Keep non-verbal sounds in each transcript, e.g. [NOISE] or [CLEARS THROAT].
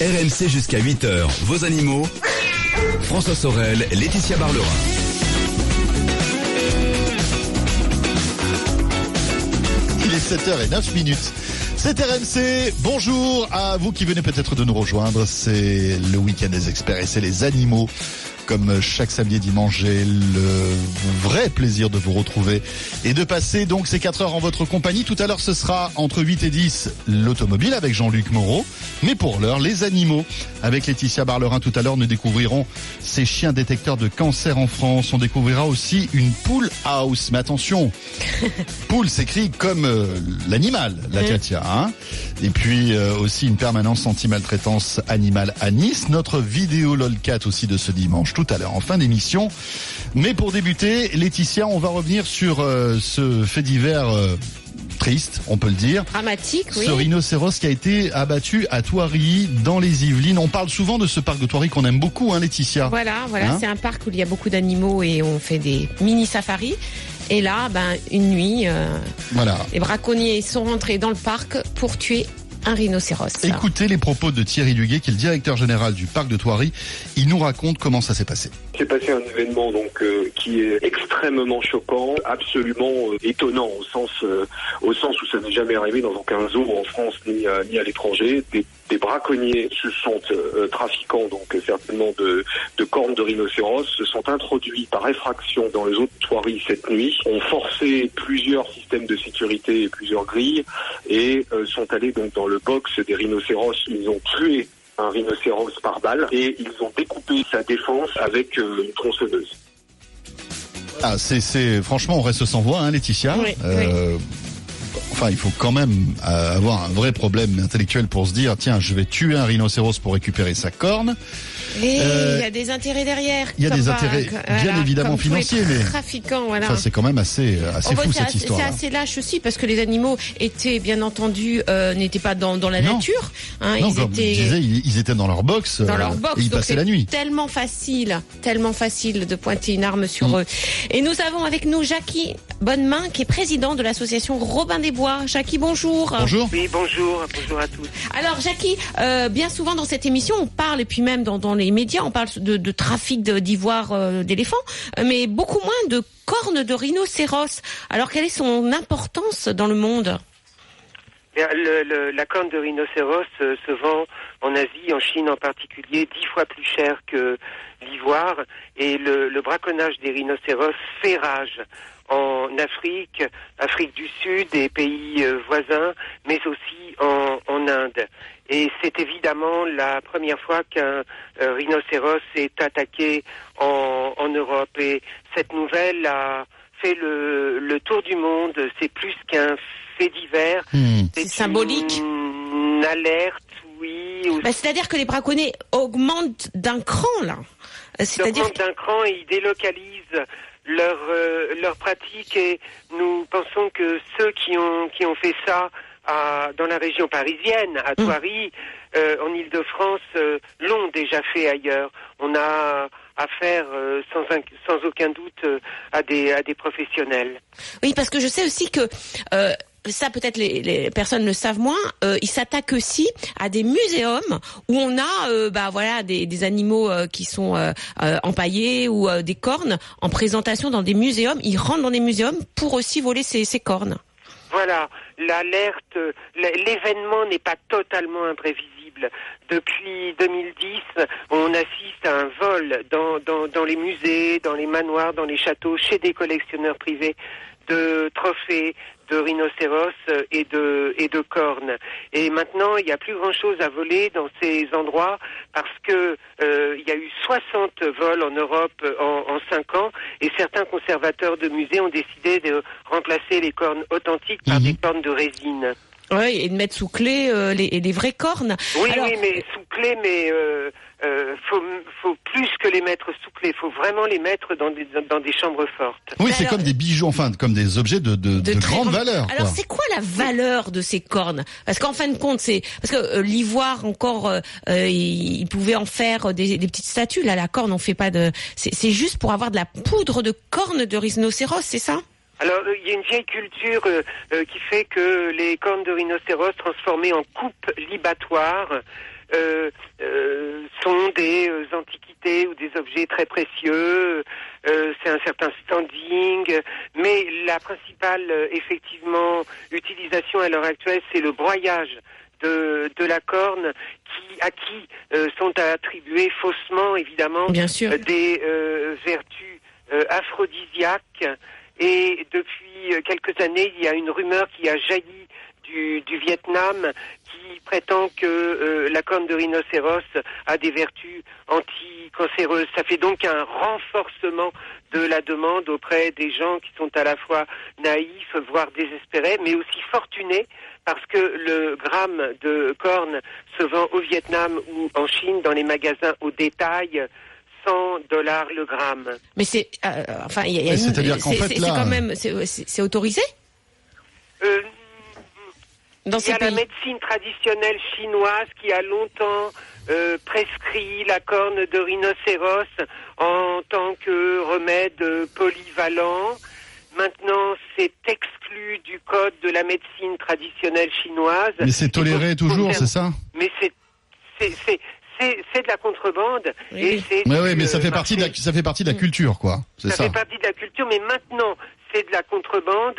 RMC jusqu'à 8h, vos animaux. François Sorel, Laetitia Barlerin. Il est 7h09 minutes. C'est RMC. Bonjour à vous qui venez peut-être de nous rejoindre. C'est le week-end des experts et c'est les animaux. Comme chaque samedi et dimanche, j'ai le vrai plaisir de vous retrouver et de passer donc ces 4 heures en votre compagnie. Tout à l'heure, ce sera entre 8 et 10 l'automobile avec Jean-Luc Moreau. Mais pour l'heure, les animaux avec Laetitia Barlerin. Tout à l'heure, nous découvrirons ces chiens détecteurs de cancer en France. On découvrira aussi une poule house. Mais attention, [LAUGHS] poule s'écrit comme euh, l'animal, la tiatia. Hein et puis euh, aussi une permanence anti-maltraitance animale à Nice. Notre vidéo LOLCAT aussi de ce dimanche tout à l'heure en fin d'émission. Mais pour débuter, Laetitia, on va revenir sur euh, ce fait divers euh, triste, on peut le dire. Dramatique, oui. Ce rhinocéros qui a été abattu à Thoiry, dans les Yvelines. On parle souvent de ce parc de Thoiry qu'on aime beaucoup, hein, Laetitia. Voilà, voilà, Hein c'est un parc où il y a beaucoup d'animaux et on fait des mini safaris. Et là, ben, une nuit, euh, Voilà. les braconniers sont rentrés dans le parc pour tuer un rhinocéros. Écoutez les propos de Thierry Duguet, qui est le directeur général du parc de Thoiry. Il nous raconte comment ça s'est passé. S'est passé un événement donc euh, qui est extrêmement choquant, absolument euh, étonnant au sens euh, au sens où ça n'est jamais arrivé dans aucun zoo en France ni à, ni à l'étranger. Des, braconniers se sont trafiquants donc certainement de, de cornes de rhinocéros se sont introduits par effraction dans les eaux de Thoiry cette nuit, ont forcé plusieurs systèmes de sécurité et plusieurs grilles et sont allés donc dans le box des rhinocéros. Ils ont tué un rhinocéros par balle et ils ont découpé sa défense avec euh, une tronçonneuse. Ah, c'est, c'est, franchement, on reste sans voix, hein, Laetitia. Oui, Enfin, il faut quand même euh, avoir un vrai problème intellectuel pour se dire, tiens, je vais tuer un rhinocéros pour récupérer sa corne. Et Euh, il y a des intérêts derrière. il y a des intérêts, bien évidemment, tous les financiers, mais- Trafiquants, voilà. C'est quand même assez, assez Oh, bah, fou cette assez- histoire. C'est assez lâche aussi parce que les animaux étaient bien entendu euh, n'étaient pas dans, dans la Non. nature. Hein, Non, ils comme étaient je disais, ils, ils étaient dans leur box. dans euh, leur box. Et ils donc passaient la nuit. Tellement facile, tellement facile de pointer une arme sur Mm. eux. Et nous avons avec nous Jackie Bonnemain, qui est président de l'association Robin des Bois. Jackie, bonjour. Bonjour. Oui, bonjour, bonjour à tous. Alors Jackie, euh, bien souvent dans cette émission, on parle et puis même dans, dans les médias, on parle de, trafic d'ivoire euh, d'éléphants, mais beaucoup moins de cornes de rhinocéros. Alors quelle est son importance dans le monde? Le- la corne de rhinocéros euh, se vend en Asie, en Chine en particulier, dix fois plus cher que l'ivoire. Et le, braconnage des rhinocéros fait rage en Afrique, Afrique du Sud et pays euh, voisins, mais aussi en Inde. Et c'est évidemment la première fois qu'un euh, rhinocéros est attaqué en, en Europe. Et cette nouvelle a fait le, le tour du monde. C'est plus qu'un fait divers. Hmm. C'est symbolique. Une alerte, oui. Bah, C'est-à-dire que les braconniers augmentent d'un cran là. C'est-à-dire augmentent d'un cran et ils délocalisent leur euh, leur pratique et nous pensons que ceux qui ont qui ont fait ça à, dans la région parisienne, à Mm. Thoiry, euh, en Île-de-France, euh, l'ont déjà fait ailleurs. On a affaire euh, sans un- sans aucun doute à des à des professionnels. Oui, parce que je sais aussi que ça peut-être les, les personnes le savent moins. Euh, ils s'attaquent aussi à des muséums où on a, euh, bah voilà, des, des animaux euh, qui sont empaillés ou des cornes en présentation dans des muséums. Ils rentrent dans des muséums pour aussi voler ces, ces cornes. Voilà, l'alerte, l'événement n'est pas totalement imprévisible. Depuis 2010, on assiste à un vol dans, dans les musées, dans les manoirs, dans les châteaux, chez des collectionneurs privés de trophées, de rhinocéros euh, et de, et de cornes. Et maintenant, il n'y a plus grand-chose à voler dans ces endroits parce que euh, il y a eu 60 vols en Europe euh, en, en 5 ans et certains conservateurs de musées ont décidé de remplacer les cornes authentiques par Mhm. des cornes de résine. Oui, et de mettre sous clé euh, les, les vraies cornes. Oui, Alors- oui, mais sous clé, mais euh, euh, faut, faut plus que les mettre sous clé, faut vraiment les mettre dans des, dans des chambres fortes. Oui, c'est comme des bijoux, enfin, comme des objets de, de, de grande valeur. Alors c'est quoi la valeur de ces cornes? Parce qu'en fin de compte, c'est parce que euh, l'ivoire encore, euh, euh, il, il pouvait en faire des, des petites statues. Là, la corne, on fait pas de. C'est c'est juste pour avoir de la poudre de cornes de rhinocéros, c'est ça? Alors, euh, il y a une vieille culture euh, euh, qui fait que les cornes de rhinocéros transformées en coupes libatoires euh, euh, sont des euh, antiquités ou des objets très précieux. Euh, c'est un certain standing, mais la principale euh, effectivement utilisation à l'heure actuelle, c'est le broyage de, de la corne qui à qui euh, sont attribuées faussement évidemment Bien sûr. euh, des euh, vertus euh, aphrodisiaques. Et depuis euh, quelques années, il y a une rumeur qui a jailli du, du Vietnam qui prétend que euh, la corne de rhinocéros a des vertus anticancéreuses. Ça fait donc un renforcement de la demande auprès des gens qui sont à la fois naïfs, voire désespérés, mais aussi fortunés parce que le gramme de corne se vend au Vietnam ou en Chine dans les magasins au détail 100 dollars le gramme. Mais c'est, euh, enfin, il y a, il y a Mais une- c'est-à-dire qu'en c'est- quand même, c'est c'est- c'est autorisé? Euh, dans Il y a la médecine traditionnelle chinoise qui a longtemps euh, prescrit la corne de rhinocéros en tant que remède polyvalent. Maintenant, c'est exclu du code de la médecine traditionnelle chinoise. Mais c'est toléré pour- toujours, c'est ça? Mais c'est c'est c'est c'est c'est de la contrebande Oui, et oui. c'est Ouais, ouais, du, mais ça fait partie de la, ça fait partie de la culture, quoi. C'est Ça, ça. fait partie de la culture, mais maintenant, c'est de la contrebande,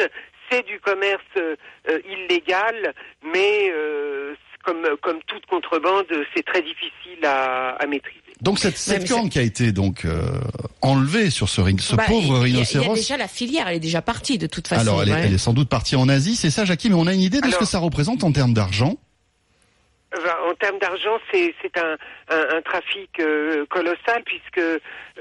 c'est du commerce euh, euh, illégal, mais euh, comme, comme toute contrebande, c'est très difficile à, à maîtriser. Donc cette, cette corne qui a été donc euh, enlevée sur ce, ring- ce Bah, pauvre il a- Il y rhinocéros. a déjà la filière, elle est déjà partie de toute façon. Alors elle est, elle est sans doute partie en Asie, c'est ça, Jackie. Mais on a une idée de ce que ça représente en termes d'argent. Enfin, En termes d'argent, c'est c'est un, un, un trafic euh, colossal puisque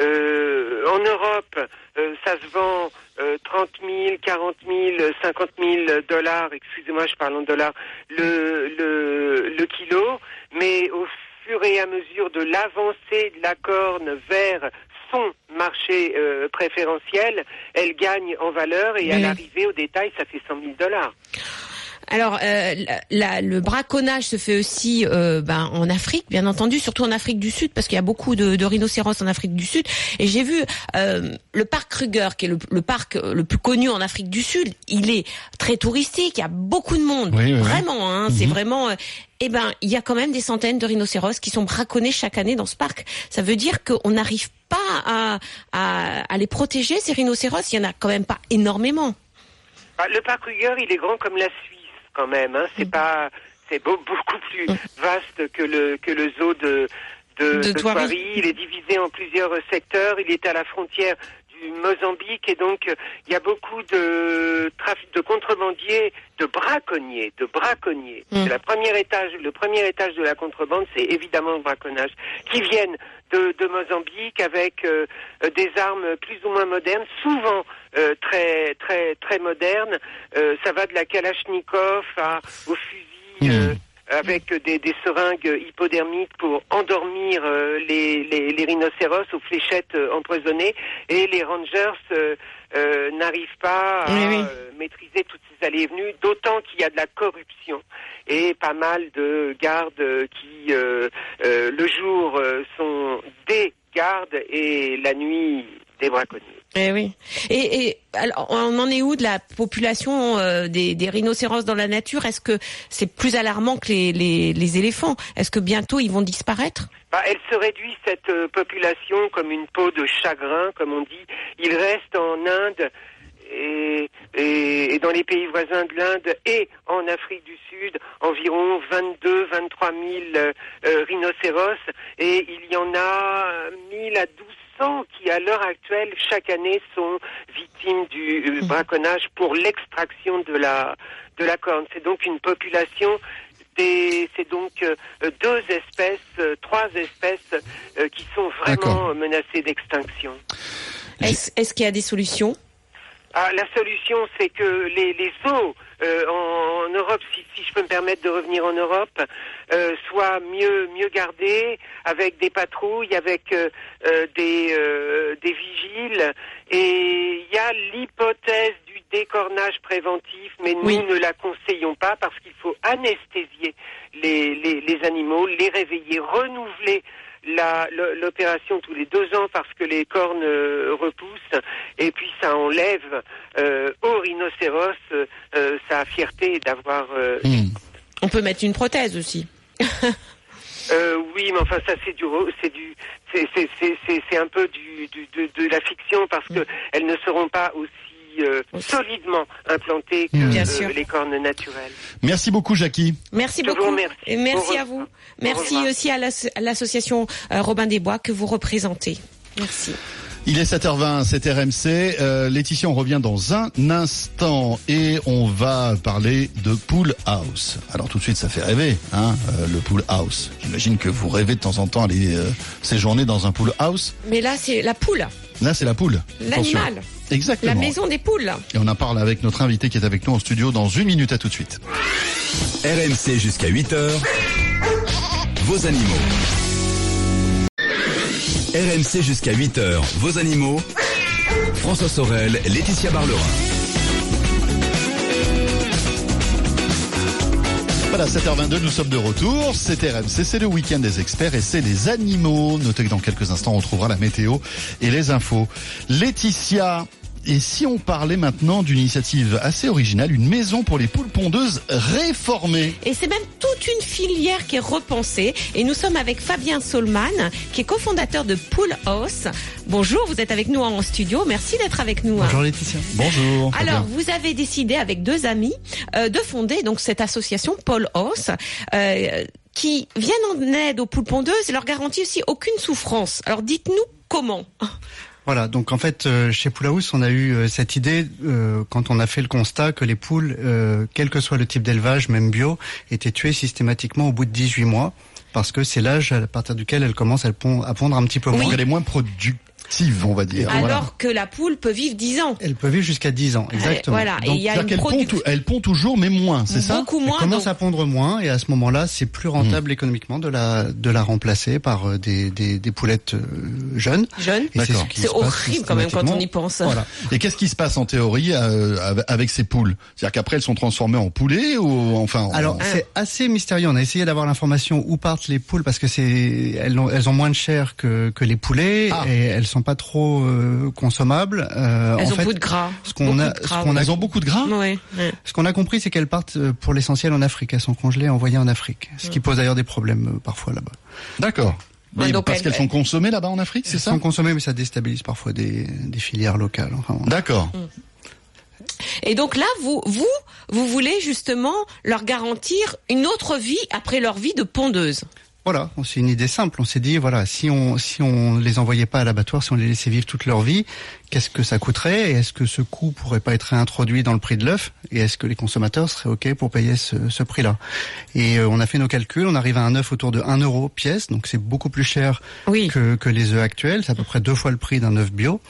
euh, en Europe, euh, ça se vend euh, 30 000, 40 000, 50 000 dollars, excusez-moi, je parle en dollars, le, le, le kilo, mais au fur et à mesure de l'avancée de la corne vers son marché euh, préférentiel, elle gagne en valeur et à l'arrivée au détail, ça fait 100 000 dollars. Alors, euh, la- la- le braconnage se fait aussi euh, ben, en Afrique, bien entendu, surtout en Afrique du Sud, parce qu'il y a beaucoup de, de rhinocéros en Afrique du Sud. Et j'ai vu euh, le parc Kruger, qui est le, le parc le plus connu en Afrique du Sud. Il est très touristique, il y a beaucoup de monde, Oui, oui, oui. vraiment. Hein, C'est Mhm. vraiment. euh, eh ben, il y a quand même des centaines de rhinocéros qui sont braconnés chaque année dans ce parc. Ça veut dire qu'on n'arrive pas à, à, à les protéger ces rhinocéros? Il y en a quand même pas énormément. Bah, le parc Kruger, il est grand comme la Suisse quand même. Hein. Mm. C'est pas, c'est beau- beaucoup plus vaste que le que le zoo de de, De. Il est divisé en plusieurs secteurs. Il est à la frontière du Mozambique et donc il y a beaucoup de trafic de contrebandiers, de braconniers, de braconniers. Mm. C'est la première étage, le premier étage de la contrebande, c'est évidemment le braconnage, qui viennent de, de Mozambique avec euh, des armes plus ou moins modernes, souvent euh, très très très modernes. Euh, ça va de la Kalachnikov à, au fusil. euh, avec des, des seringues hypodermiques pour endormir euh, les, les, les rhinocéros aux fléchettes euh, empoisonnées et les rangers euh, euh, n'arrivent pas à Oui, oui. maîtriser toutes ces allées et venues, d'autant qu'il y a de la corruption et pas mal de gardes qui euh, euh, le jour euh, sont des gardes et la nuit des braconniers. Eh oui. Et, et alors, on en est où de la population euh, des, des rhinocéros dans la nature? Est-ce que c'est plus alarmant que les, les, les éléphants? Est-ce que bientôt ils vont disparaître? Bah, elle se réduit cette euh, population comme une peau de chagrin, comme on dit. Il reste en Inde et, et, et dans les pays voisins de l'Inde et en Afrique du Sud environ 22, 23 000 euh, euh, rhinocéros et il y en a 1000 à 1200 qui à l'heure actuelle chaque année sont victimes du euh, braconnage pour l'extraction de la de la corne. C'est donc une population des- c'est donc euh, deux espèces, euh, trois espèces qui sont vraiment menacées d'extinction. Est-ce est-ce qu'il y a des solutions? Ah, la solution, c'est que les, les zoos euh, en, en Europe, si, si je peux me permettre de revenir en Europe, euh, soient mieux mieux gardés, avec des patrouilles, avec euh, des euh, des vigiles. Et il y a l'hypothèse du décornage préventif, mais nous Oui. ne la conseillons pas parce qu'il faut anesthésier les, les, les animaux, les réveiller, renouveler l'opération tous les deux ans parce que les cornes euh, repoussent et puis ça enlève euh, au rhinocéros euh, sa fierté d'avoir euh, Hmm. On peut mettre une prothèse aussi. [LAUGHS] euh, oui, mais enfin ça c'est du c'est du c'est c'est c'est un peu du, du de, de la fiction parce que elles ne seront pas aussi euh, solidement implantées que Bien euh, sûr. les cornes naturelles. Merci beaucoup, Jackie. Merci Je beaucoup. merci Au à vous. Merci aussi à l'asso- à l'association euh, Robin des Bois que vous représentez. Merci. Il est 7h20, c'est RMC. Euh, Laetitia, on revient dans un instant et on va parler de Pool House. Alors tout de suite, ça fait rêver, hein, euh, le Pool House. J'imagine que vous rêvez de temps en temps aller euh, séjourner dans un Pool House. Mais là, c'est la poule, Là, c'est la poule. L'animal, Exactement. la maison des poules. Et on en parle avec notre invité qui est avec nous en studio dans une minute. À tout de suite. RMC jusqu'à 8h. Vos animaux. RMC jusqu'à 8h. Vos animaux. François Sorel, Laetitia Barlerin. Voilà, 7h22, nous sommes de retour. C'est RMC, c'est le week-end des experts et c'est les animaux. Notez que dans quelques instants, on trouvera la météo et les infos. Laetitia, et si on parlait maintenant d'une initiative assez originale, une maison pour les poules pondeuses réformée Et c'est même toute une filière qui est repensée. Et nous sommes avec Fabien Solman, qui est cofondateur de Pool House. Bonjour, vous êtes avec nous en studio. Merci d'être avec nous. Bonjour Laetitia. Bonjour. Alors, vous avez décidé avec deux amis euh, de fonder donc cette association Paul House. euh, qui viennent en aide aux poules pondeuses et leur garantit aussi aucune souffrance. Alors dites-nous comment. Voilà, donc en fait, euh, chez Poulaous, on a eu euh, cette idée euh, quand on a fait le constat que les poules, euh, quel que soit le type d'élevage, même bio, étaient tuées systématiquement au bout de 18 mois, parce que c'est l'âge à partir duquel elles commencent à pon- à pondre un petit peu Oui. moins. Donc elle est moins productive, on va dire. Alors Voilà. que la poule peut vivre 10 ans. Elles peuvent vivre jusqu'à 10 ans, exactement. Voilà, et Donc, il y a une qu'elle pond, elle pond toujours, mais moins, c'est ça beaucoup moins. Elle commence donc- à pondre moins et à ce moment-là, c'est plus rentable économiquement de la de la remplacer par euh, des des, des poulettes euh, jeunes. Jeune. Et c'est horrible quand même quand on y pense. Voilà. Et qu'est-ce qui se passe en théorie euh, avec- avec ces poules? C'est-à-dire qu'après elles sont transformées en poulets ou enfin en- Alors c'est assez mystérieux. On a essayé d'avoir l'information où partent les poules parce que c'est elles ont, elles ont moins de chair que, que les poulets Ah. et elles sont pas trop euh, consommables. Euh, Elles en ont fait, beaucoup de gras. ce qu'on a- ce qu'on a- elles ont beaucoup de gras Ouais, ouais. ce qu'on a compris, c'est qu'elles partent euh, pour l'essentiel en Afrique. Elles sont congelées, et envoyées en Afrique, ce qui pose d'ailleurs des problèmes parfois là-bas. D'accord. Mais donc parce elles- qu'elles sont consommées là-bas en Afrique, c'est Elles ça sont consommées, mais ça déstabilise parfois des, des filières locales. Enfin. D'accord. Et donc là, vous, vous, vous voulez justement leur garantir une autre vie après leur vie de pondeuse. Voilà, c'est une idée simple. On s'est dit, voilà, si on si on les envoyait pas à l'abattoir, si on les laissait vivre toute leur vie, qu'est-ce que ça coûterait Et est-ce que ce coût pourrait pas être réintroduit dans le prix de l'œuf Et est-ce que les consommateurs seraient ok pour payer ce, ce prix-là? Et euh, on a fait nos calculs, on arrive à un œuf autour de 1 euro pièce, donc c'est beaucoup plus cher Oui. que, que les œufs actuels. C'est à peu près deux fois le prix d'un œuf bio.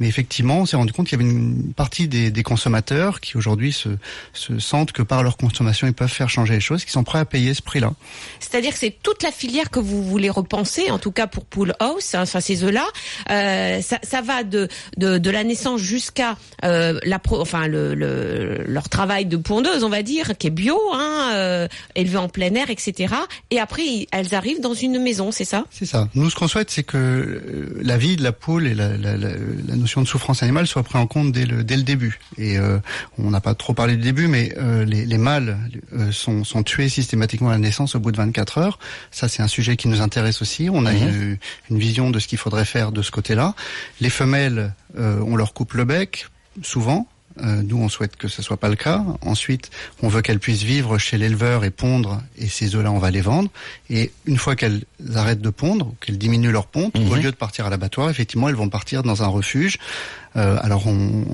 Mais effectivement, on s'est rendu compte qu'il y avait une partie des, des consommateurs qui aujourd'hui se, se sentent que par leur consommation, ils peuvent faire changer les choses, qui sont prêts à payer ce prix-là. C'est-à-dire que c'est toute la filière que vous voulez repenser, en tout cas pour Pool House, hein, enfin ces œufs-là. Euh, ça, ça va de, de, de la naissance jusqu'à euh, la pro, enfin le, le, leur travail de pondeuse, on va dire, qui est bio, hein, euh, élevé en plein air, etc. Et après, elles arrivent dans une maison, c'est ça? C'est ça. Nous, ce qu'on souhaite, c'est que la vie de la poule et la, la, la, la notion de souffrance animale soit pris en compte dès le, dès le début. Et euh, on n'a pas trop parlé du début, mais euh, les, les mâles euh, sont, sont tués systématiquement à la naissance au bout de 24 heures. Ça, c'est un sujet qui nous intéresse aussi. On a une, une vision de ce qu'il faudrait faire de ce côté-là. Les femelles, on leur coupe le bec, souvent. Euh, nous, on souhaite que ce soit pas le cas. Ensuite, on veut qu'elles puissent vivre chez l'éleveur et pondre, et ces œufs-là, on va les vendre. Et une fois qu'elles arrêtent de pondre, ou qu'elles diminuent leur ponte, au lieu de partir à l'abattoir, effectivement, elles vont partir dans un refuge. Euh, alors, on,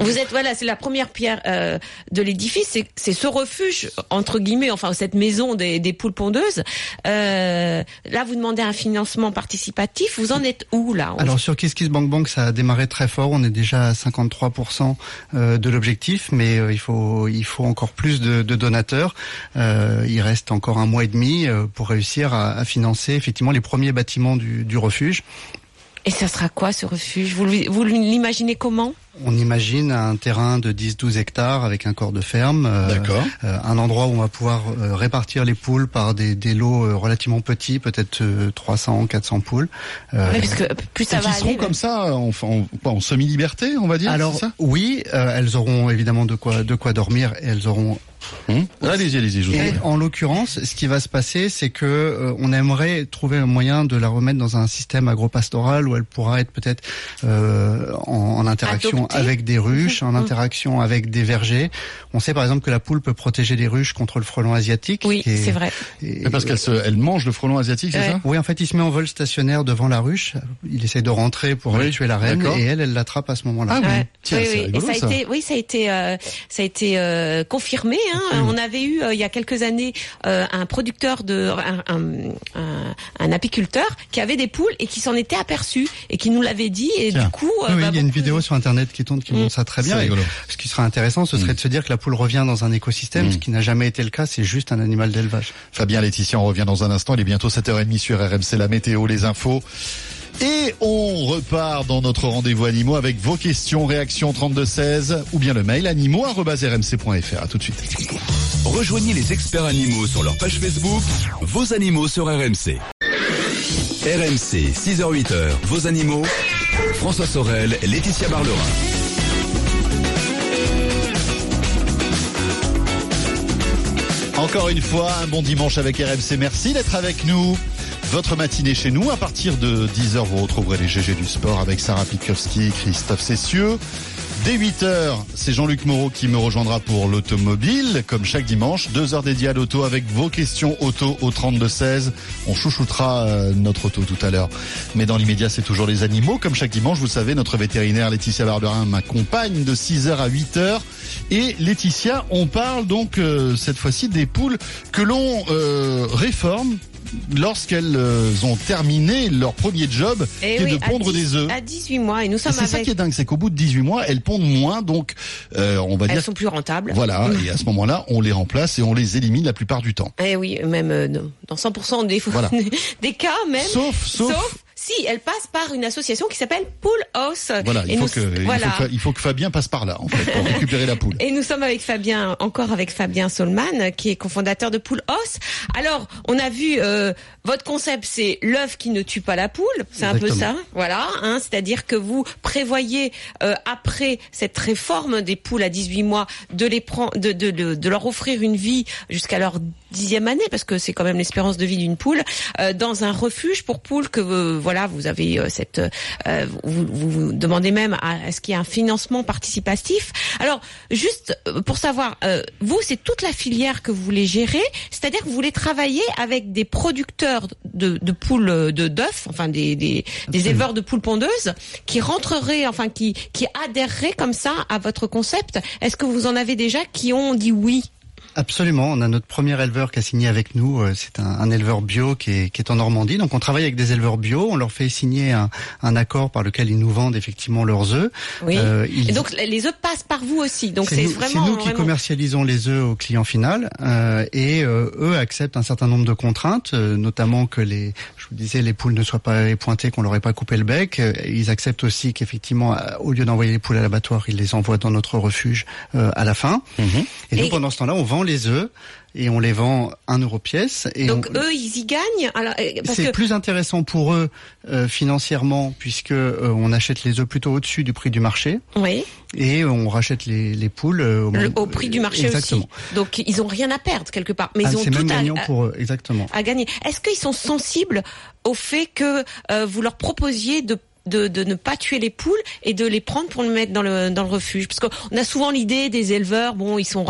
Vous êtes voilà, c'est la première pierre euh, de l'édifice, c'est c'est ce refuge entre guillemets, enfin cette maison des, des poules pondeuses. Euh, là, vous demandez un financement participatif. Vous en êtes où là Alors sur Kiss Kiss Bank Bank, ça a démarré très fort. On est déjà à 53% euh, de l'objectif, mais il faut il faut encore plus de, de donateurs. Euh, il reste encore un mois et demi pour réussir à, à financer effectivement les premiers bâtiments du, du refuge. Et ça sera quoi ce refuge? Vous, l'imaginez comment? On imagine un terrain de 10-12 hectares avec un corps de ferme. euh, D'accord. euh, un endroit où on va pouvoir euh, répartir les poules par des, des lots euh, relativement petits, peut-être euh, 300, 400 poules. Euh, Oui, Parce que plus ça Et va qui seront aller. comme ça en, en, quoi, en semi-liberté, on va dire Alors c'est ça? oui, euh, elles auront évidemment de quoi de quoi dormir et elles auront Hum allez-y, allez-y. Je vous en Et prie. en l'occurrence, ce qui va se passer, c'est que euh, on aimerait trouver un moyen de la remettre dans un système agropastoral où elle pourra être peut-être euh, en, en interaction Adoptée. avec des ruches, en Mhm. interaction avec des vergers. On sait par exemple que la poule peut protéger les ruches contre le frelon asiatique. Oui, c'est vrai. et- Mais parce qu'elle se, elle mange le frelon asiatique, c'est Ouais. ça? Oui, en fait, il se met en vol stationnaire devant la ruche. Il essaie de rentrer pour Oui, aller tuer la reine et elle, elle l'attrape à ce moment-là. Ah oui. Ouais. Tiens, oui, c'est oui. rigolo, et ça a ça. été, oui, ça a été, euh, ça a été euh, confirmé. Hein. On avait eu euh, il y a quelques années euh, un producteur de, un, un, un- un apiculteur qui avait des poules et qui s'en était aperçu et qui nous l'avait dit. Et Tiens. du coup, Oui, euh, oui, bah, il y a une vidéo sur internet qui tourne qui montre ça très bien. Et. Ce qui serait intéressant, ce serait de se dire que la poule revient dans un écosystème, Mm. ce qui n'a jamais été le cas, c'est juste un animal d'élevage. Fabien Laetitia, on revient dans un instant. Il est bientôt 7h30 sur RMC, la météo, les infos. Et on repart dans notre rendez-vous animaux avec vos questions, réactions 3216 ou bien le mail animaux.rmc.fr. À tout de suite. Rejoignez les experts animaux sur leur page Facebook, vos animaux sur RMC. RMC, 6h-8h, vos animaux. François Sorel, Laetitia Barlerin. Encore une fois, un bon dimanche avec RMC. Merci d'être avec nous. Votre matinée chez nous. À partir de 10h, vous retrouverez les GG du sport avec Sarah Pikowski, Christophe Cessieux. Dès 8h, c'est Jean-Luc Moreau qui me rejoindra pour l'automobile, comme chaque dimanche. Deux heures dédiées à l'auto avec vos questions auto au 32-16. On chouchoutera euh, notre auto tout à l'heure. Mais dans l'immédiat, c'est toujours les animaux. Comme chaque dimanche, vous savez, notre vétérinaire Laetitia Barberin m'accompagne de 6h à 8h. Et Laetitia, on parle donc euh, cette fois-ci des poules que l'on euh, réforme lorsqu'elles euh, ont terminé leur premier job, Eh qui est de pondre 10 des œufs. À 18 mois, et nous Et sommes c'est ça qui est dingue, c'est qu'au bout de 18 mois, elles pondent moins, donc euh, on va Elles dire sont plus rentables. voilà. [LAUGHS] Et à ce moment-là, on les remplace et on les élimine la plupart du temps. Eh oui, même euh, dans 100% des, Voilà. [LAUGHS] des cas même. Sauf, sauf, si elle passe par une association qui s'appelle Pool House. voilà, il faut, nous- que, il, faut que, il faut que Fabien passe par là, en fait, pour [LAUGHS] récupérer la poule. Et nous sommes avec Fabien, encore avec Fabien Solman, qui est cofondateur de Pool House. Alors, on a vu euh, votre concept, c'est l'œuf qui ne tue pas la poule. C'est un peu ça, voilà. Hein, C'est-à-dire que vous prévoyez euh, après cette réforme des poules à 18 mois de les prendre, de, de, de, de leur offrir une vie jusqu'à leur dixième année, parce que c'est quand même l'espérance de vie d'une poule, euh, dans un refuge pour poules que euh, voilà, vous avez euh, cette, euh, vous, vous, vous demandez même à, à ce qu'il y ait un financement participatif. Alors, juste euh, pour savoir, euh, vous, c'est toute la filière que vous voulez gérer, c'est-à-dire que vous voulez travailler avec des producteurs de, de poules de d'œufs, enfin des, des, des éleveurs de poules pondeuses, qui rentreraient, enfin qui qui adhéreraient comme ça à votre concept. Est-ce que vous en avez déjà qui ont dit oui Absolument, on a notre premier éleveur qui a signé avec nous. euh, C'est un, un éleveur bio qui est, qui est en Normandie. Donc on travaille avec des éleveurs bio. On leur fait signer un, un accord par lequel ils nous vendent effectivement leurs œufs. Oui. Euh, ils- Et donc les œufs passent par vous aussi. Donc c'est nous, vraiment. c'est nous qui vraiment- commercialisons les œufs au client final euh, et euh, eux acceptent un certain nombre de contraintes, notamment que les, je vous disais, les poules ne soient pas épointées, qu'on leur ait pas coupé le bec. Ils acceptent aussi qu'effectivement, au lieu d'envoyer les poules à l'abattoir, ils les envoient dans notre refuge à la fin. Et nous, Et- pendant ce temps-là, on vend les œufs et on les vend un euro pièce. Et Donc on- eux, ils y gagnent? Alors, parce c'est que plus intéressant pour eux euh, financièrement puisque euh, on achète les œufs plutôt au-dessus du prix du marché oui, et on rachète les, les poules euh, au, le- moment- au prix du marché exactement. aussi. Donc ils ont rien à perdre quelque part, mais Ah, ils ont tout à, pour eux, exactement. à gagner. Est-ce qu'ils sont sensibles au fait que vous leur proposiez de de, de ne pas tuer les poules et de les prendre pour les mettre dans le dans le refuge parce qu'on a souvent l'idée des éleveurs bon ils sont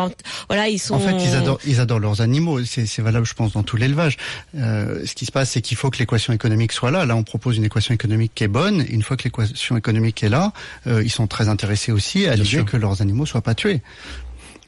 voilà ils sont En fait, ils adorent, ils adorent leurs animaux. C'est c'est valable, je pense, dans tout l'élevage. Euh, ce qui se passe, c'est qu'il faut que l'équation économique soit là. Là, on propose une équation économique qui est bonne. Une fois que l'équation économique est là, euh, ils sont très intéressés aussi à l'idée que leurs animaux soient pas tués.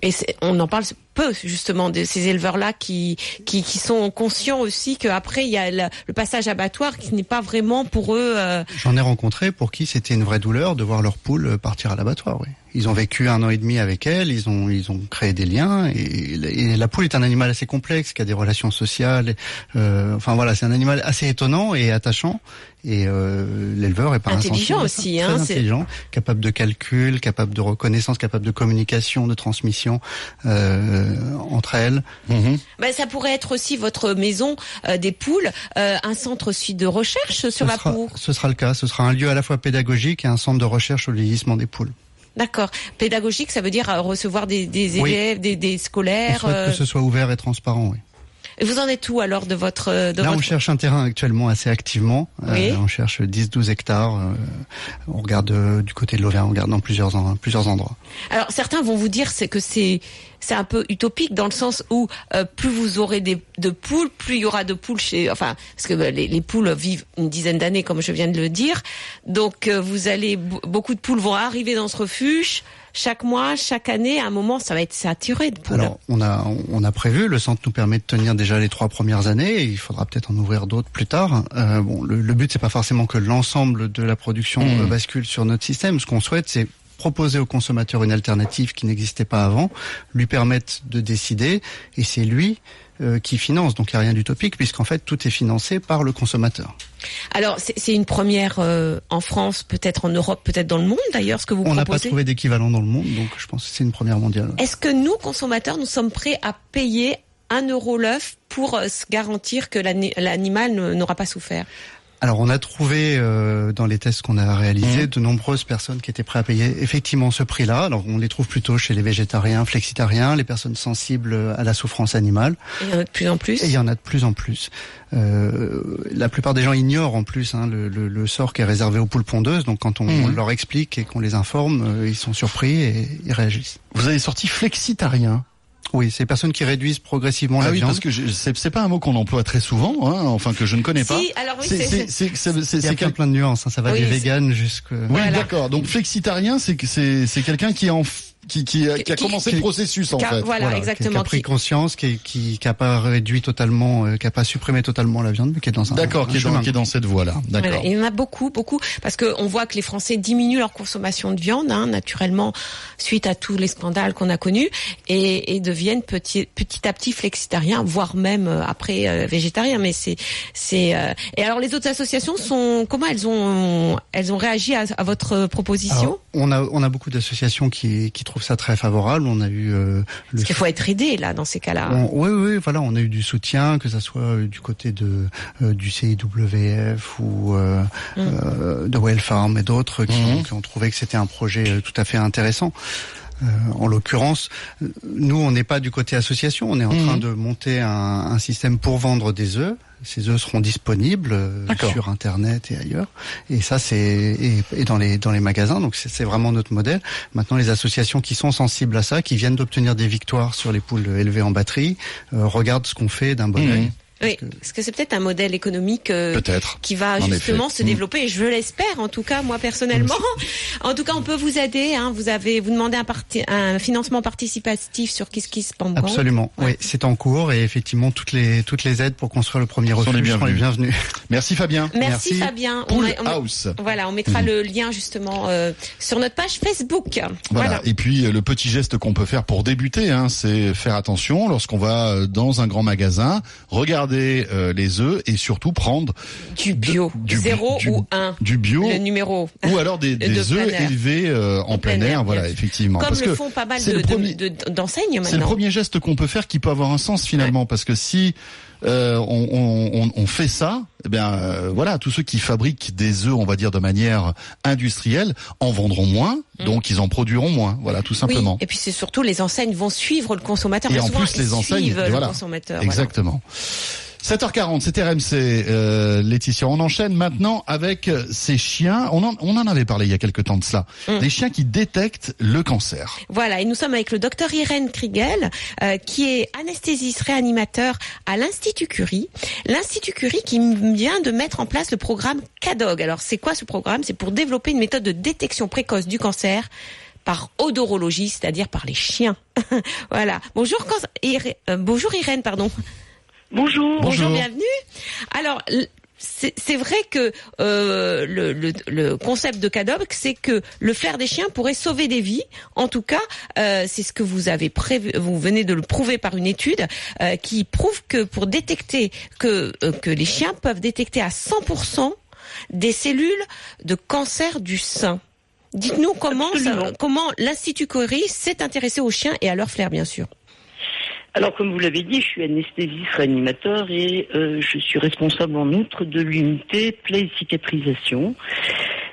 Et on en parle peu justement de ces éleveurs-là qui, qui qui sont conscients aussi qu'après il y a le, le passage abattoir qui n'est pas vraiment pour eux. euh, J'en ai rencontré pour qui c'était une vraie douleur de voir leur poule partir à l'abattoir. Oui. Ils ont vécu un an et demi avec elle, ils ont ils ont créé des liens et, et la poule est un animal assez complexe qui a des relations sociales. euh, enfin voilà, c'est un animal assez étonnant et attachant. Et euh, l'éleveur est pas Intelligent aussi, très hein, c'est- intelligent, capable de calcul, capable de reconnaissance, capable de communication, de transmission euh, entre elles. Ben, ça pourrait être aussi votre maison euh, des poules, euh, un centre aussi de recherche sur ce la sera, poule. ce sera le cas. Ce sera un lieu à la fois pédagogique et un centre de recherche au vieillissement des poules. D'accord. Pédagogique, ça veut dire euh, recevoir des, des Oui. élèves, des, des On scolaires. souhaite euh, que ce soit ouvert et transparent, oui. Et Vous en êtes où alors de votre euh, de Là, on cherche un terrain actuellement assez activement. Euh, Oui. on cherche 10-12 hectares. euh, on regarde euh, du côté de l'Auvergne, on regarde dans plusieurs, plusieurs endroits. Alors certains vont vous dire c'est que c'est c'est un peu utopique dans le sens où euh, plus vous aurez des, de poules, plus il y aura de poules chez enfin parce que euh, les, les poules vivent une dizaine d'années comme je viens de le dire. Donc euh, vous allez beaucoup de poules vont arriver dans ce refuge chaque mois, chaque année, à un moment ça va être saturé de poules. Alors, on a, on a prévu, le centre nous permet de tenir déjà les trois premières années, et il faudra peut-être en ouvrir d'autres plus tard. Euh, bon, le, le but, c'est pas forcément que l'ensemble de la production Mhm. euh, bascule sur notre système. Ce qu'on souhaite, c'est proposer au consommateur une alternative qui n'existait pas avant, lui permettre de décider, et c'est lui qui finance. Donc il n'y a rien d'utopique, puisqu'en fait, tout est financé par le consommateur. Alors c'est une première euh, en France, peut-être en Europe, peut-être dans le monde d'ailleurs ce que vous On n'a pas trouvé d'équivalent dans le monde, donc je pense que c'est une première mondiale. Est-ce que nous, consommateurs, nous sommes prêts à payer un euro l'œuf pour euh, se garantir que l'ani- l'animal n'aura pas souffert? Alors on a trouvé euh, dans les tests qu'on a réalisés de nombreuses personnes qui étaient prêtes à payer effectivement ce prix-là. Alors on les trouve plutôt chez les végétariens, flexitariens, les personnes sensibles à la souffrance animale. Il y en a de plus en plus. Et il y en a de plus en plus. Euh, la plupart des gens ignorent en plus hein, le, le- le sort qui est réservé aux poules pondeuses. Donc quand on, on leur explique et qu'on les informe, euh, ils sont surpris et ils réagissent. Vous avez sorti flexitarien. Oui, c'est les personnes qui réduisent progressivement Ah la oui, viande. parce que je- c'est c'est pas un mot qu'on emploie très souvent, hein, enfin que je ne connais pas. Si, alors oui, C'est- c'est- c'est c'est- c'est- c'est- il y a c'est plein, quel- plein de nuances. hein. Ça va Oui, du c'est- vegan. Oui, Voilà. d'accord. Donc flexitarien, c'est c'est quelqu'un qui est en qui qui a, qui a Qui- commencé qui- le processus en Car- fait. voilà, Voilà, qui- exactement. Qui a pris qui- conscience, qui, qui, qui a pas réduit totalement, euh, qui a pas supprimé totalement la viande, mais qui est dans un. D'accord, qui est dans chemin. qui est dans cette voie-là. Voilà, D'accord. il y en a beaucoup, beaucoup, parce que on voit que les Français diminuent leur consommation de viande, hein, naturellement, suite à tous les scandales qu'on a connus, et, et deviennent petit, petit à petit flexitariens, voire même euh, après euh, végétariens. Mais c'est, c'est. euh, Et alors, les autres associations sont comment elles ont, elles ont réagi à, à votre proposition? Alors, on a on a beaucoup d'associations qui qui trouvent ça très favorable. On a eu euh, le Parce qu'il faut être aidé là dans ces cas-là. On- oui, oui, voilà, on a eu du soutien, que ça soit euh, du côté de euh, du CIWF ou euh, Mm. euh, de Well Farm et d'autres qui, ont- qui ont trouvé que c'était un projet euh, tout à fait intéressant. Euh, en l'occurrence, nous, on n'est pas du côté association, on est en Mhm. train de monter un, un système pour vendre des œufs. Ces œufs seront disponibles euh, sur Internet et ailleurs. Et ça, c'est et, et dans les dans les magasins. Donc c'est vraiment notre modèle. Maintenant, les associations qui sont sensibles à ça, qui viennent d'obtenir des victoires sur les poules élevées en batterie, euh, regardent ce qu'on fait d'un bon Mhm. Oui, parce que c'est peut-être un modèle économique euh, qui va En justement effet. se Mm. développer et je l'espère en tout cas moi personnellement. [LAUGHS] En tout cas, on peut vous aider. Hein. Vous avez vous demandez un, parti, un financement participatif sur Kiss Kiss Bang Bang. Absolument. Oui, c'est en cours et effectivement toutes les toutes les aides pour construire le premier Sont les refuge sont les bienvenues. Merci Fabien. Merci, Merci. Fabien. On Pool met- on- House. Voilà, on mettra Mhm. le lien justement euh, sur notre page Facebook. Voilà. Voilà. Et puis euh, le petit geste qu'on peut faire pour débuter, hein, c'est faire attention lorsqu'on va euh, dans un grand magasin, regarder euh, les œufs et surtout prendre Du bio, du zéro du- ou un. du bio Le numéro. ou alors des, [LAUGHS] œufs élevés euh, en En plein plein air. air, Voilà, effectivement. Comme Parce le que font pas mal c'est de- d'enseignes C'est le maintenant. premier geste qu'on peut faire qui peut avoir un sens finalement, parce que si euh, on, on- on- fait ça, eh bien euh, voilà, tous ceux qui fabriquent des œufs, on va dire de manière industrielle, en vendront moins, donc ils en produiront moins. Voilà, tout simplement. Mm. Oui, et puis c'est surtout les enseignes vont suivre le consommateur. Et en souvent, plus, les enseignes, voilà. le consommateur. voilà. Exactement. 7h40, c'est RMC, euh, Laetitia. On enchaîne maintenant avec ces chiens. On en, on en avait parlé il y a quelque temps de cela. Mm. Des chiens qui détectent le cancer. Voilà, et nous sommes avec le docteur Irène Kriegel, euh, qui est anesthésiste réanimateur à l'Institut Curie. L'Institut Curie qui vient de mettre en place le programme CADOG. Alors, c'est quoi ce programme? C'est pour développer une méthode de détection précoce du cancer par odorologie, c'est-à-dire par les chiens. [LAUGHS] voilà. Bonjour, Iré- euh, bonjour Irène, pardon. Bonjour. Bonjour. bienvenue. Alors, c'est vrai que euh, le, le- le concept de CADOG, c'est que le flair des chiens pourrait sauver des vies. En tout cas, euh, c'est ce que vous avez prévu, vous venez de le prouver par une étude euh, qui prouve que pour détecter que euh, que les chiens peuvent détecter à 100% des cellules de cancer du sein. Dites-nous comment ça- Absolument. comment l'Institut Curie s'est intéressé aux chiens et à leur flair, bien sûr. Alors, comme vous l'avez dit, je suis anesthésiste réanimateur et euh, je suis responsable en outre de l'unité plaie cicatrisation.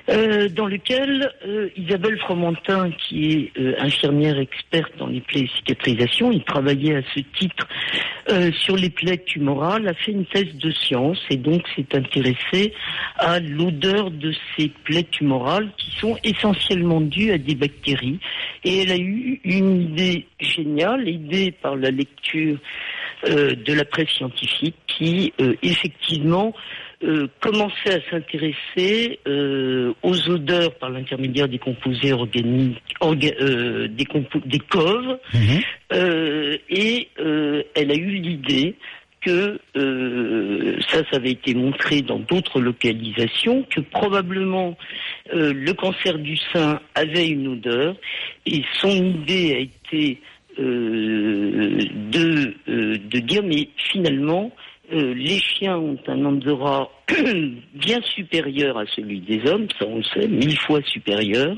Euh, dans lequel euh, Isabelle Fromentin, qui est euh, infirmière experte dans les plaies et cicatrisation, il travaillait à ce titre sur les plaies tumorales, a fait une thèse de science et donc s'est intéressée à l'odeur de ces plaies tumorales qui sont essentiellement dues à des bactéries. Et elle a eu une idée géniale, aidée par la lecture de la presse scientifique, qui effectivement euh, commençait à s'intéresser euh, aux odeurs par l'intermédiaire des composés organiques, orga- euh, des, compo- des coves, Euh, et euh, elle a eu l'idée que euh, ça, ça avait été montré dans d'autres localisations, que probablement euh, le cancer du sein avait une odeur, et son idée a été euh, de, euh, de dire, mais finalement, euh, les chiens ont un odorat [CLEARS THROAT] bien supérieur à celui des hommes, ça on le sait, mille fois supérieur.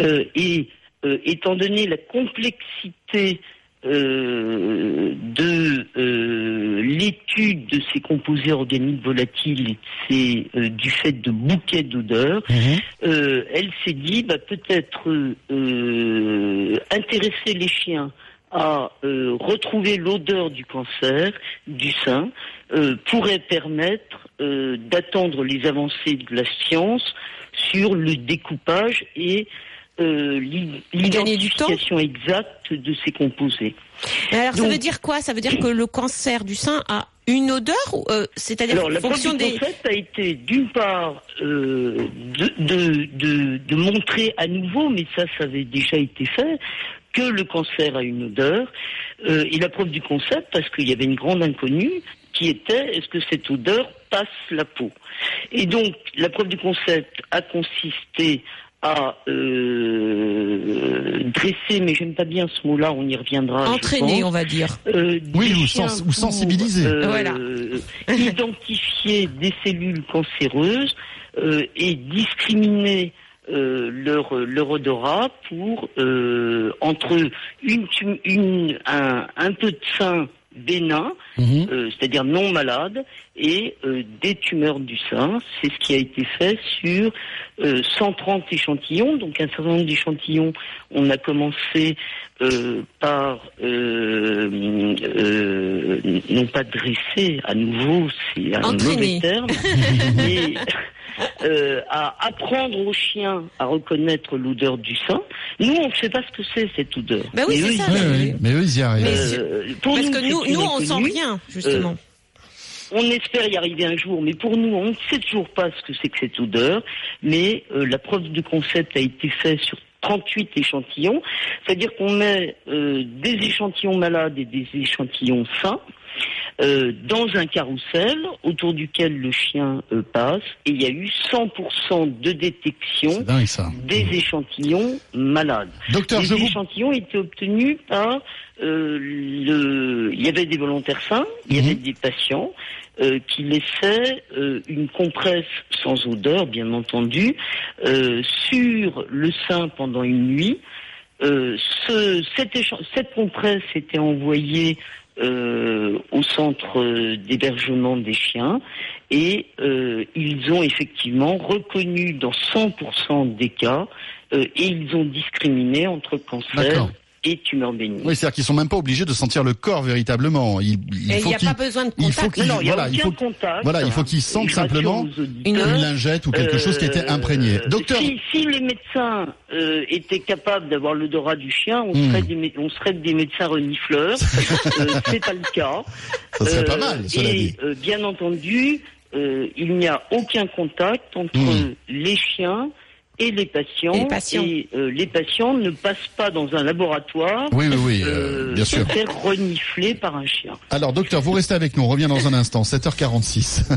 Euh, et euh, étant donné la complexité de l'étude de ces composés organiques volatiles et de ces, euh, du fait de bouquets d'odeurs, euh, elle s'est dit bah, peut-être intéresser les chiens à euh, retrouver l'odeur du cancer du sein euh, pourrait permettre euh, d'attendre les avancées de la science sur le découpage et l'identification exacte de ces composés. Alors, ça veut dire quoi? Ça veut dire que le cancer du sein a une odeur C'est-à-dire en la fonction des... concept a été, d'une part, de, de, de, de montrer à nouveau, mais ça, ça avait déjà été fait, que le cancer a une odeur. Euh, et la preuve du concept, parce qu'il y avait une grande inconnue, qui était, est-ce que cette odeur passe la peau? Et donc, la preuve du concept a consisté à euh, dresser, mais j'aime pas bien ce mot-là, on y reviendra. Entraîner, on va dire. Euh, Oui, ou chiens sens- ou pour, sensibiliser. euh, Voilà. identifier des cellules cancéreuses euh, et discriminer euh, leur, leur odorat pour euh, entre une, une un, un peu de sein bénin, Mhm. euh, c'est-à-dire non malade, et euh, des tumeurs du sein. C'est ce qui a été fait sur euh, 130 échantillons. Donc un certain nombre d'échantillons, on a commencé euh, par euh, euh, non pas dresser à nouveau, c'est un Entraîner. mauvais terme, [LAUGHS] mais euh, à apprendre aux chiens à reconnaître l'odeur du sein. Nous, on ne sait pas ce que c'est cette odeur. Bah oui, Mais c'est eux, ça. ils- Oui, mais- oui, mais eux, ils y arrivent. Euh, Parce nous, que nous, nous on sent rien, justement. On espère y arriver un jour, mais pour nous, on ne sait toujours pas ce que c'est que cette odeur. Mais euh, la preuve de concept a été faite sur 38 échantillons, c'est-à-dire qu'on met euh, des échantillons malades et des échantillons sains euh, dans un carrousel autour duquel le chien euh, passe, et il y a eu 100% de détection dingue, des échantillons malades. Docteur, Les vous... échantillons étaient obtenus par euh, le. Il y avait des volontaires sains, il y Mhm. avait des patients euh, qui laissaient euh, une compresse sans odeur, bien entendu, euh, sur le sein pendant une nuit. Euh, ce, cette, compresse était envoyée au centre d'hébergement des chiens et ils ont effectivement reconnu dans 100% des cas et ils ont discriminé entre cancer Et tumeur bénigne. Oui, c'est-à-dire qu'ils sont même pas obligés de sentir le corps véritablement. Il, il Et il faut n'y a qu'ils- pas besoin de il faut contact. qu'ils- Non, non, il n'y a voilà, il aucun faut- contact. voilà, il faut qu'ils sentent simplement une lingette ou quelque chose qui était Euh, imprégné. Docteur, Si, si les médecins euh, étaient capables d'avoir l'odorat du chien, on, Hmm. serait des, mé- on serait des médecins renifleurs. [LAUGHS] euh, c'est pas le cas. ça serait pas Euh, mal, cela et dit. euh, bien entendu, euh, il n'y a aucun contact entre Hmm. les chiens et les patients. Et les patients. Et, euh, les patients ne passent pas dans un laboratoire. Oui, oui, oui, euh, euh, bien sûr. se faire renifler par un chien. Alors, docteur, vous restez avec nous. On revient dans un instant, 7h46. [LAUGHS]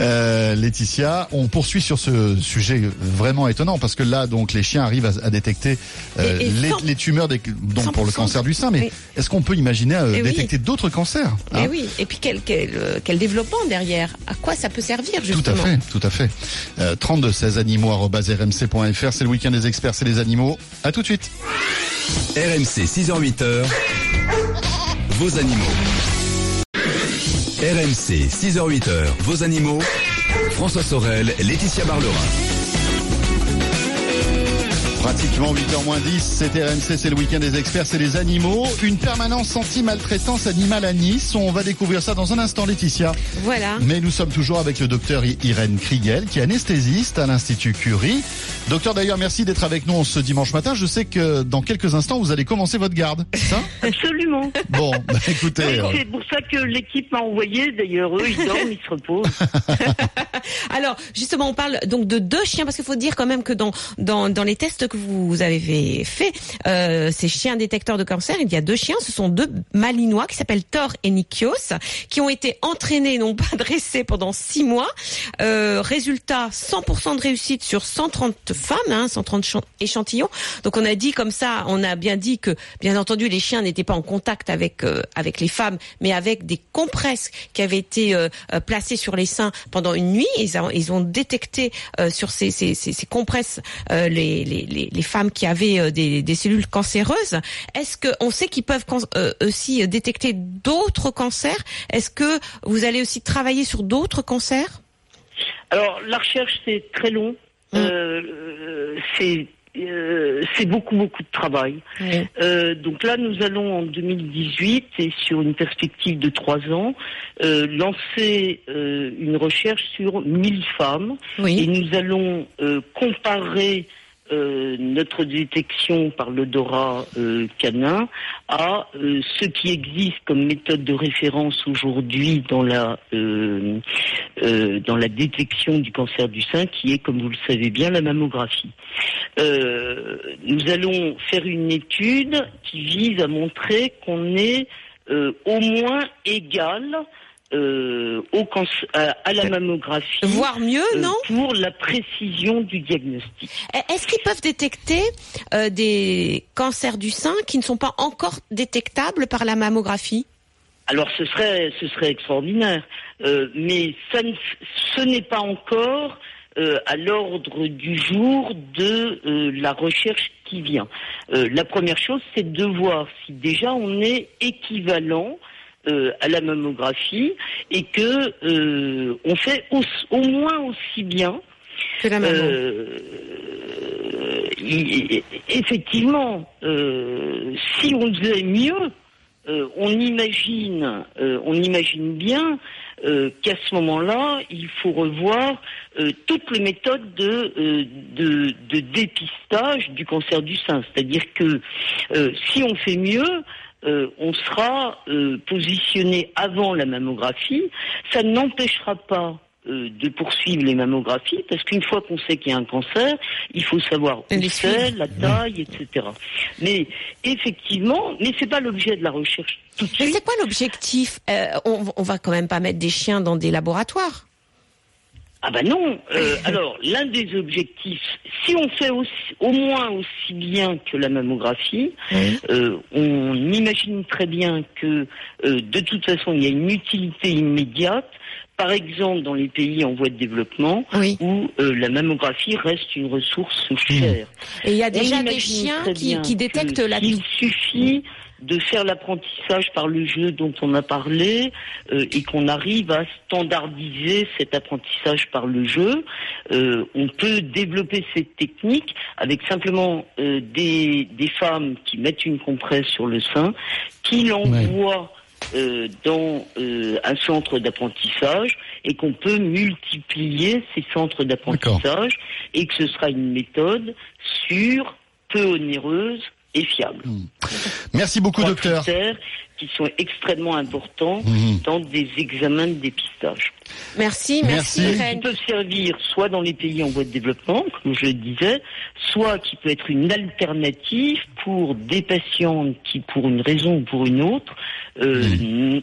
Euh, Laetitia, on poursuit sur ce sujet vraiment étonnant parce que là, donc, les chiens arrivent à, à détecter euh, Et- et les, tumeurs des, donc pour le 100%. cancer du sein. Mais Oui. est-ce qu'on peut imaginer euh, oui. détecter d'autres cancers hein Et oui, et puis quel, quel, quel développement derrière? À quoi ça peut servir, Tout justement? à fait, tout à fait. Euh, 32 16 animaux rmc.fr, c'est le week-end des experts, c'est les animaux. À tout de suite. RMC 6h-8h, vos animaux. RMC 6h-8h, vos animaux. François Sorel, Laetitia Barlerin. Pratiquement 8h moins 10, c'est RMC, c'est le week-end des experts, c'est les animaux. Une permanence anti-maltraitance animale à Nice. On va découvrir ça dans un instant, Laetitia. Voilà. Mais nous sommes toujours avec le docteur Irène Kriegel, qui est anesthésiste à l'Institut Curie. Docteur, d'ailleurs, merci d'être avec nous ce dimanche matin. Je sais que dans quelques instants, vous allez commencer votre garde. C'est ça? [LAUGHS] Absolument. Bon, bah, écoutez. Oui, euh, C'est pour ça que l'équipe m'a envoyé. D'ailleurs, eux, ils dorment, ils se reposent. [LAUGHS] Alors justement, on parle donc de deux chiens parce qu'il faut dire quand même que dans dans, dans les tests que vous avez fait, euh, ces chiens détecteurs de cancer, il y a deux chiens. Ce sont deux Malinois qui s'appellent Thor et Nikios, qui ont été entraînés, non pas [LAUGHS] dressés, pendant six mois. Euh, résultat 100% de réussite sur 130 femmes, hein, 130 chan- échantillons. Donc on a dit comme ça, on a bien dit que bien entendu les chiens n'étaient pas en contact avec euh, avec les femmes, mais avec des compresses qui avaient été euh, placées sur les seins pendant une nuit. Ils, ont- détecté sur ces, compresses les, les, les femmes qui avaient euh, des, des cellules cancéreuses. Est-ce que on sait qu'ils peuvent euh, aussi détecter d'autres cancers? Est-ce que vous allez aussi travailler sur d'autres cancers? Alors, la recherche, c'est très long. Mm. Euh, euh, c'est euh, c'est beaucoup, beaucoup de travail. Euh, donc là, nous allons en 2018 et sur une perspective de trois ans euh, lancer euh, une recherche sur 1000 femmes et nous allons euh, comparer euh, notre détection par l'odorat euh, canin à euh, ce qui existe comme méthode de référence aujourd'hui dans la dans la détection du cancer du sein, qui est, comme vous le savez bien, la mammographie. Nous allons faire une étude qui vise à montrer qu'on est au moins égal euh, au cancer, à, à la mammographie. Voire mieux, euh, non Pour la précision du diagnostic. Est-ce qu'ils peuvent détecter euh, des cancers du sein qui ne sont pas encore détectables par la mammographie? Alors ce serait ce serait extraordinaire, Euh, mais ça ne, ce n'est pas encore euh, à l'ordre du jour de euh, la recherche qui vient. Euh, la première chose, c'est de voir si déjà on est équivalent euh, à la mammographie et que euh, on fait au, au moins aussi bien que la euh, effectivement, si on faisait mieux, euh, on imagine, euh, on imagine bien euh, qu'à ce moment-là, il faut revoir toutes les méthodes de, de, de dépistage du cancer du sein. C'est-à-dire que si on fait mieux, euh, on sera euh, positionné avant la mammographie. Ça n'empêchera pas euh, de poursuivre les mammographies parce qu'une fois qu'on sait qu'il y a un cancer, il faut savoir où c'est, la taille, etc. Mais effectivement, mais c'est pas l'objet de la recherche tout de Mais c'est quoi l'objectif? Euh, on, on va quand même pas mettre des chiens dans des laboratoires. Ah ben non. Euh, alors l'un des objectifs, si on fait aussi, au moins aussi bien que la mammographie, euh, on imagine très bien que euh, de toute façon il y a une utilité immédiate. Par exemple, dans les pays en voie de développement, Oui. où euh, la mammographie reste une ressource chère. Et il y a déjà des chiens qui, qui détectent la. Il suffit de faire l'apprentissage par le jeu dont on a parlé euh, et qu'on arrive à standardiser cet apprentissage par le jeu. Euh, on peut développer cette technique avec simplement euh, des, des femmes qui mettent une compresse sur le sein, qui l'envoient euh, dans euh, un centre d'apprentissage et qu'on peut multiplier ces centres d'apprentissage et que ce sera une méthode sûre, peu onéreuse et fiable. Merci beaucoup, docteur. critères qui sont extrêmement importants Mhm. dans des examens de dépistage. Merci, merci, Merci. Qui peuvent servir soit dans les pays en voie de développement, comme je le disais, soit qui peut être une alternative pour des patients qui, pour une raison ou pour une autre, euh,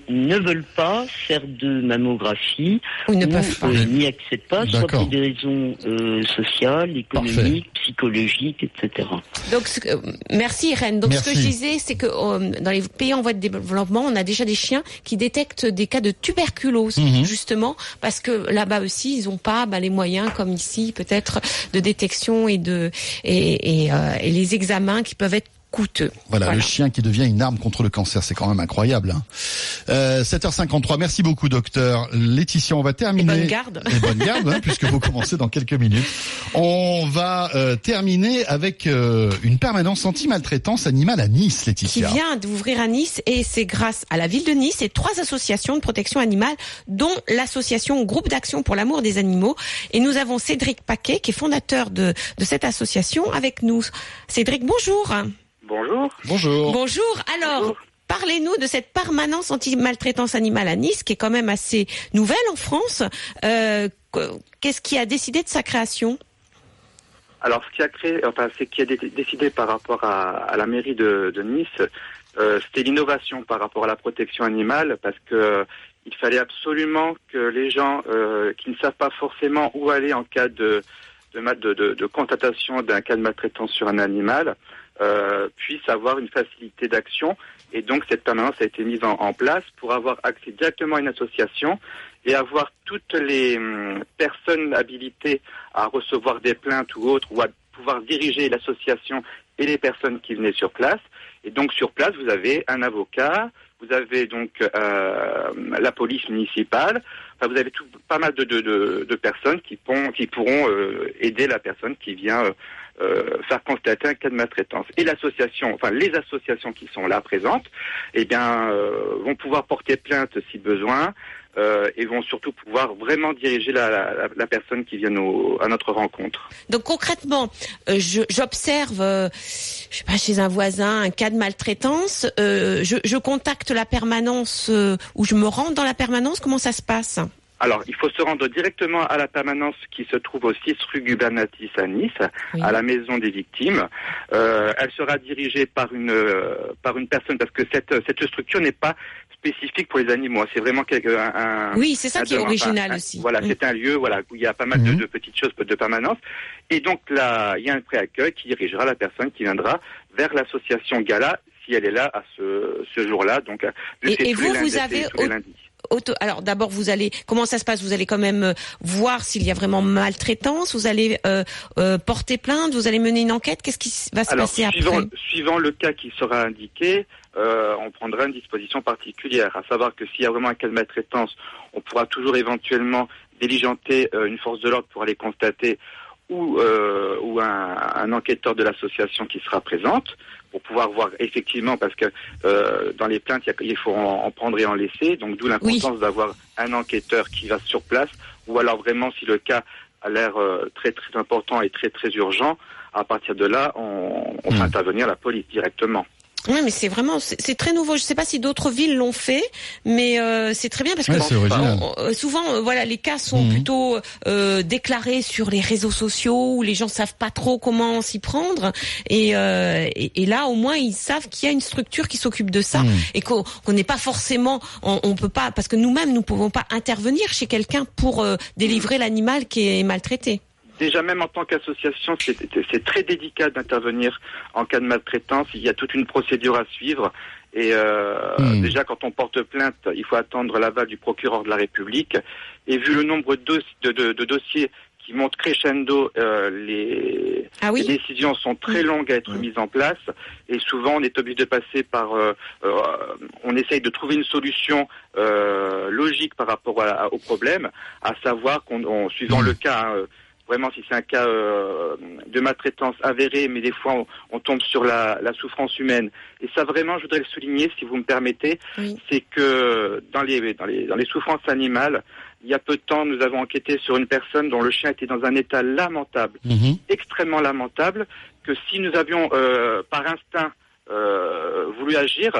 ne veulent pas faire de mammographie Ou ne ou peuvent pas. euh, n'y accèdent pas, soit pour des raisons euh, sociales, économiques, psychologiques, etc. Donc, ce que- euh, merci Irène. Donc, ce que je disais, c'est que euh, dans les pays en voie de développement, on a déjà des chiens qui détectent des cas de tuberculose, Mhm. justement, parce que là-bas aussi, ils n'ont pas bah, les moyens, comme ici, peut-être, de détection et de et, et, euh, et les examens qui peuvent être coûteux. Voilà, le chien qui devient une arme contre le cancer, c'est quand même incroyable. Hein. Euh, 7h53, merci beaucoup docteur. Laetitia, on va terminer. Et bonne garde. Et bonne garde, hein, puisque vous commencez dans quelques minutes. On va euh, terminer avec euh, une permanence anti-maltraitance animale à Nice, Laetitia. Qui vient d'ouvrir à Nice et c'est grâce à la ville de Nice et trois associations de protection animale, dont l'association Groupe d'action pour l'amour des animaux. Et nous avons Cédric Paquet, qui est fondateur de, de cette association, avec nous. Cédric, bonjour. Bonjour. Bonjour. Bonjour. Alors, parlez-nous de cette permanence anti-maltraitance animale à Nice, qui est quand même assez nouvelle en France. Euh, Qu'est-ce qui a décidé de sa création? Alors, ce qui a créé, enfin, ce qui a décidé par rapport à, à la mairie de, de Nice, euh, c'était l'innovation par rapport à la protection animale, parce que il fallait absolument que les gens euh, qui ne savent pas forcément où aller en cas de de, de, de constatation d'un cas de maltraitance sur un animal, euh, puissent avoir une facilité d'action. Et donc cette permanence a été mise en, place pour avoir accès directement à une association et avoir toutes les hum, personnes habilitées à recevoir des plaintes ou autres, ou à pouvoir diriger l'association et les personnes qui venaient sur place. Et donc sur place, vous avez un avocat, vous avez donc euh, la police municipale, enfin, vous avez tout, pas mal de, de, de, de personnes qui, pourront, qui pourront euh, aider la personne qui vient euh, faire constater un cas de maltraitance. Et l'association, enfin les associations qui sont là présentes, eh bien, euh, vont pouvoir porter plainte si besoin. Euh, et vont surtout pouvoir vraiment diriger la, la, la personne qui vient à notre rencontre. Donc concrètement, j'observe, euh, je sais pas, chez un voisin, un cas de maltraitance, je, je, contacte la permanence ou je me rends dans la permanence. Comment ça se passe? Alors, il faut se rendre directement à la permanence qui se trouve au 6 rue Gubernatis à Nice, oui. à la maison des victimes. Euh, elle sera dirigée par une euh, par une personne parce que cette cette structure n'est pas spécifique pour les animaux. C'est vraiment quelque, un, un, oui, c'est ça qui est original un, aussi. Voilà, oui. c'est un lieu voilà où il y a pas mal Mhm. de, de petites choses de permanence. Et donc là, il y a un préaccueil qui dirigera la personne qui viendra vers l'association Gala si elle est là à ce, ce jour-là. Donc, Et, et vous, vous avez Auto- Alors d'abord, vous allez comment ça se passe? Vous allez quand même euh, voir s'il y a vraiment maltraitance? Vous allez euh, euh, porter plainte? Vous allez mener une enquête? Qu'est-ce qui va se Alors, passer suivant, après? suivant le cas qui sera indiqué, euh, on prendra une disposition particulière. À savoir que s'il y a vraiment un cas de maltraitance, on pourra toujours éventuellement diligenter une force de l'ordre pour aller constater ou, euh, ou un, un enquêteur de l'association qui sera présente pour pouvoir voir effectivement, parce que euh, dans les plaintes, il, faut en, en prendre et en laisser, donc d'où l'importance d'avoir un enquêteur qui va sur place, ou alors vraiment si le cas a l'air euh, très très important et très très urgent, à partir de là, on, on fait Hmm. intervenir la police directement. Oui, mais c'est vraiment c'est très nouveau. Je sais pas si d'autres villes l'ont fait, mais euh, c'est très bien parce Ouais, que on- euh, souvent, euh, voilà, les cas sont Mhm. plutôt euh, déclarés sur les réseaux sociaux où les gens savent pas trop comment s'y prendre. Et, euh, et, et là, au moins, ils savent qu'il y a une structure qui s'occupe de ça Mhm. et qu'on n'est pas forcément, on, on peut pas, parce que nous-mêmes, nous pouvons pas intervenir chez quelqu'un pour délivrer l'animal qui est maltraité. Déjà, même en tant qu'association, c'est c'est très délicat d'intervenir en cas de maltraitance. Il y a toute une procédure à suivre. Et euh, Hmm. déjà, quand on porte plainte, il faut attendre l'aval du procureur de la République. Et vu le nombre de, dos- de, de- de dossiers qui montent crescendo, euh, les, Ah oui. les décisions sont très longues à être mises en place. Et souvent, on est obligé de passer par... euh, euh, on essaye de trouver une solution euh, logique par rapport à- à- au problème, à savoir qu'en on- suivant le cas... hein, euh, vraiment si c'est un cas euh, de maltraitance avéré, mais des fois on, on tombe sur la, la souffrance humaine. Et ça vraiment, je voudrais le souligner, si vous me permettez, Oui. c'est que dans les, dans, les, dans les souffrances animales, il y a peu de temps, nous avons enquêté sur une personne dont le chien était dans un état lamentable, Mhm. extrêmement lamentable, que si nous avions euh, par instinct euh, voulu agir,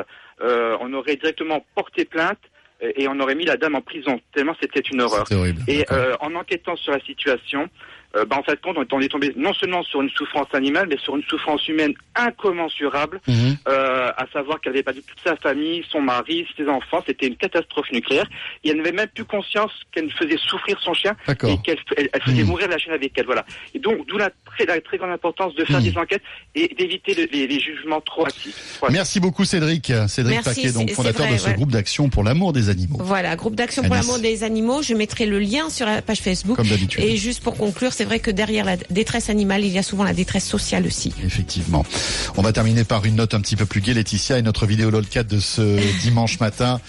euh, on aurait directement porté plainte et on aurait mis la dame en prison, tellement c'était une horreur. Horrible. Et euh, en enquêtant sur la situation, euh, bah, en fait, compte, on est tombé non seulement sur une souffrance animale, mais sur une souffrance humaine incommensurable, Mhm. euh, à savoir qu'elle avait perdu toute sa famille, son mari, ses enfants. C'était une catastrophe nucléaire. Et elle n'avait même plus conscience qu'elle faisait souffrir son chien D'accord. et qu'elle elle, elle faisait Mhm. mourir la chienne avec elle. Voilà. Et donc, d'où la très, la très grande importance de faire Mhm. des enquêtes et d'éviter le- les, les jugements trop actifs. Merci beaucoup Cédric. Cédric Merci, Paquet, donc fondateur vrai, de ce ouais. groupe d'action pour l'amour des animaux. Voilà, groupe d'action pour l'amour des animaux. Je mettrai le lien sur la page Facebook. Comme d'habitude. Et juste pour conclure, c'est vrai que derrière la détresse animale, il y a souvent la détresse sociale aussi. Effectivement. On va terminer par une note un petit peu plus gaie, Laetitia, et notre vidéo LOLCAT de ce [LAUGHS] dimanche matin.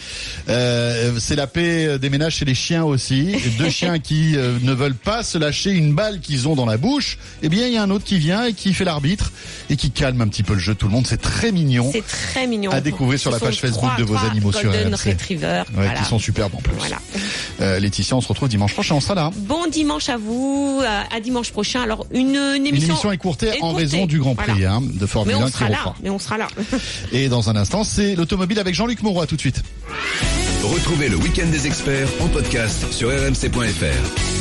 Euh, c'est la paix des ménages chez les chiens aussi. Deux chiens qui euh, ne veulent pas se lâcher une balle qu'ils ont dans la bouche. Eh bien, il y a un autre qui vient et qui fait l'arbitre et qui calme un petit peu le jeu tout le monde. C'est très mignon. C'est très mignon. À découvrir sur Ce la page Facebook de vos animaux sur Golden RMC. Retriever. Ouais, voilà. qui sont superbes en plus. Voilà. Euh, Laetitia, on se retrouve dimanche prochain. On sera là. Bon dimanche à vous, à dimanche prochain. Alors une, une Une émission, émission écourtée en raison du Grand Prix Voilà. hein, de Formule Mais 1 on qui sera là, reprend. mais on sera là. [LAUGHS] Et dans un instant, c'est l'automobile avec Jean-Luc Moreau. À tout de suite. Retrouvez le week-end des experts en podcast sur rmc.fr.